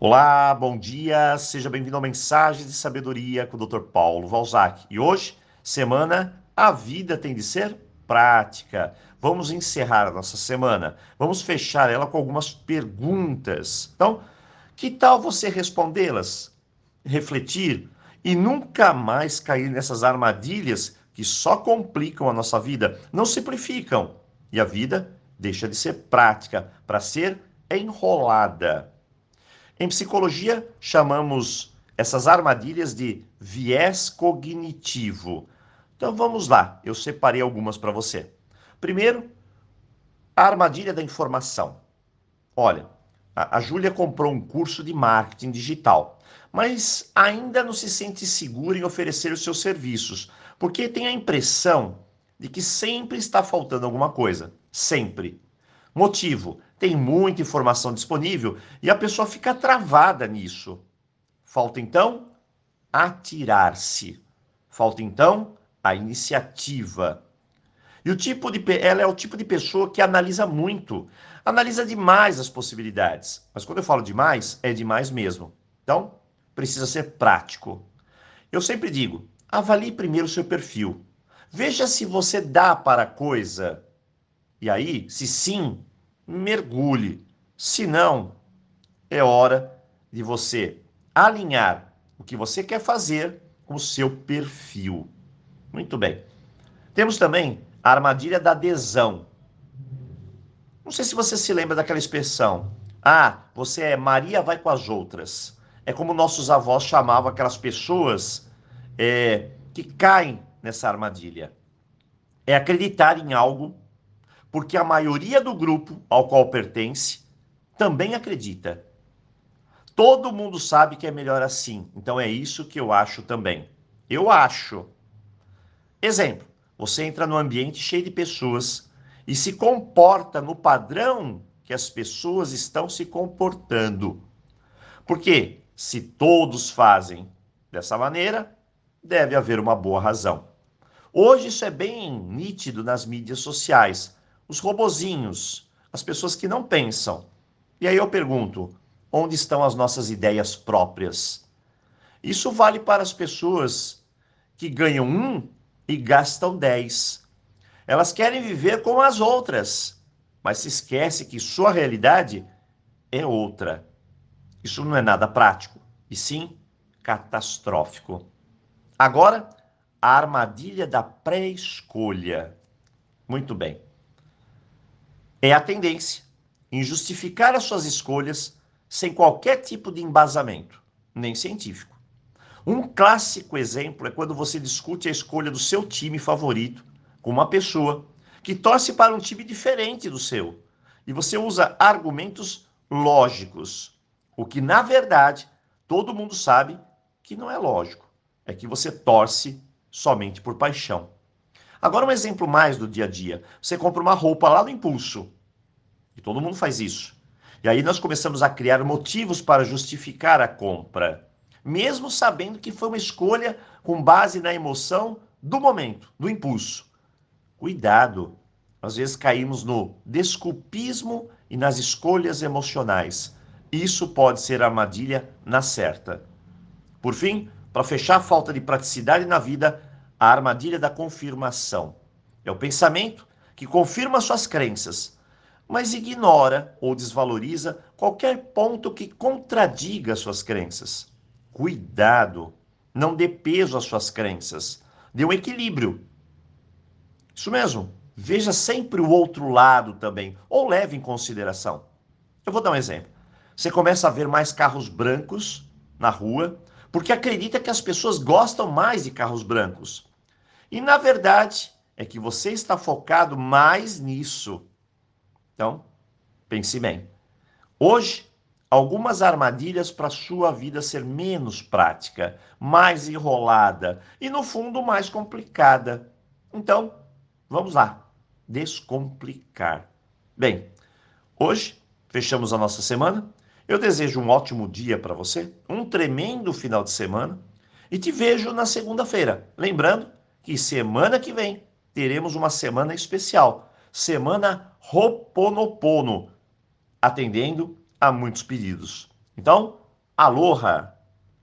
Olá, bom dia, seja bem-vindo ao Mensagem de Sabedoria com o Dr. Paulo Valzac. E hoje, semana A Vida Tem de Ser Prática. Vamos encerrar a nossa semana, vamos fechar ela com algumas perguntas. Então, que tal você respondê-las, refletir e nunca mais cair nessas armadilhas que só complicam a nossa vida, não simplificam e a vida deixa de ser prática para ser enrolada. Em psicologia, chamamos essas armadilhas de viés cognitivo. Então vamos lá, eu separei algumas para você. Primeiro, a armadilha da informação. Olha, a, a Júlia comprou um curso de marketing digital, mas ainda não se sente segura em oferecer os seus serviços, porque tem a impressão de que sempre está faltando alguma coisa. Sempre. Motivo: tem muita informação disponível e a pessoa fica travada nisso. Falta então atirar-se. Falta então a iniciativa. E o tipo de ela é o tipo de pessoa que analisa muito, analisa demais as possibilidades. Mas quando eu falo demais, é demais mesmo. Então, precisa ser prático. Eu sempre digo, avalie primeiro o seu perfil. Veja se você dá para a coisa. E aí, se sim, mergulhe. Se não, é hora de você alinhar o que você quer fazer com o seu perfil. Muito bem. Temos também a armadilha da adesão. Não sei se você se lembra daquela expressão. Ah, você é Maria vai com as outras. É como nossos avós chamavam aquelas pessoas é, que caem nessa armadilha. É acreditar em algo porque a maioria do grupo ao qual pertence também acredita. Todo mundo sabe que é melhor assim, então é isso que eu acho também. Eu acho. Exemplo: você entra num ambiente cheio de pessoas e se comporta no padrão que as pessoas estão se comportando. Porque se todos fazem dessa maneira, deve haver uma boa razão. Hoje isso é bem nítido nas mídias sociais os robozinhos, as pessoas que não pensam. E aí eu pergunto: onde estão as nossas ideias próprias? Isso vale para as pessoas que ganham um e gastam dez. Elas querem viver como as outras, mas se esquece que sua realidade é outra. Isso não é nada prático, e sim catastrófico. Agora, a armadilha da pré-escolha. Muito bem é a tendência em justificar as suas escolhas sem qualquer tipo de embasamento, nem científico. Um clássico exemplo é quando você discute a escolha do seu time favorito com uma pessoa que torce para um time diferente do seu e você usa argumentos lógicos, o que na verdade todo mundo sabe que não é lógico, é que você torce somente por paixão. Agora, um exemplo mais do dia a dia. Você compra uma roupa lá no impulso. E todo mundo faz isso. E aí nós começamos a criar motivos para justificar a compra, mesmo sabendo que foi uma escolha com base na emoção do momento, do impulso. Cuidado, às vezes caímos no desculpismo e nas escolhas emocionais. Isso pode ser armadilha na certa. Por fim, para fechar a falta de praticidade na vida, a armadilha da confirmação. É o pensamento que confirma suas crenças, mas ignora ou desvaloriza qualquer ponto que contradiga suas crenças. Cuidado, não dê peso às suas crenças, dê um equilíbrio. Isso mesmo, veja sempre o outro lado também, ou leve em consideração. Eu vou dar um exemplo. Você começa a ver mais carros brancos na rua, porque acredita que as pessoas gostam mais de carros brancos. E na verdade é que você está focado mais nisso. Então, pense bem. Hoje, algumas armadilhas para sua vida ser menos prática, mais enrolada e no fundo mais complicada. Então, vamos lá, descomplicar. Bem, hoje fechamos a nossa semana. Eu desejo um ótimo dia para você, um tremendo final de semana e te vejo na segunda-feira. Lembrando que semana que vem teremos uma semana especial, semana Roponopono, atendendo a muitos pedidos. Então, Aloha!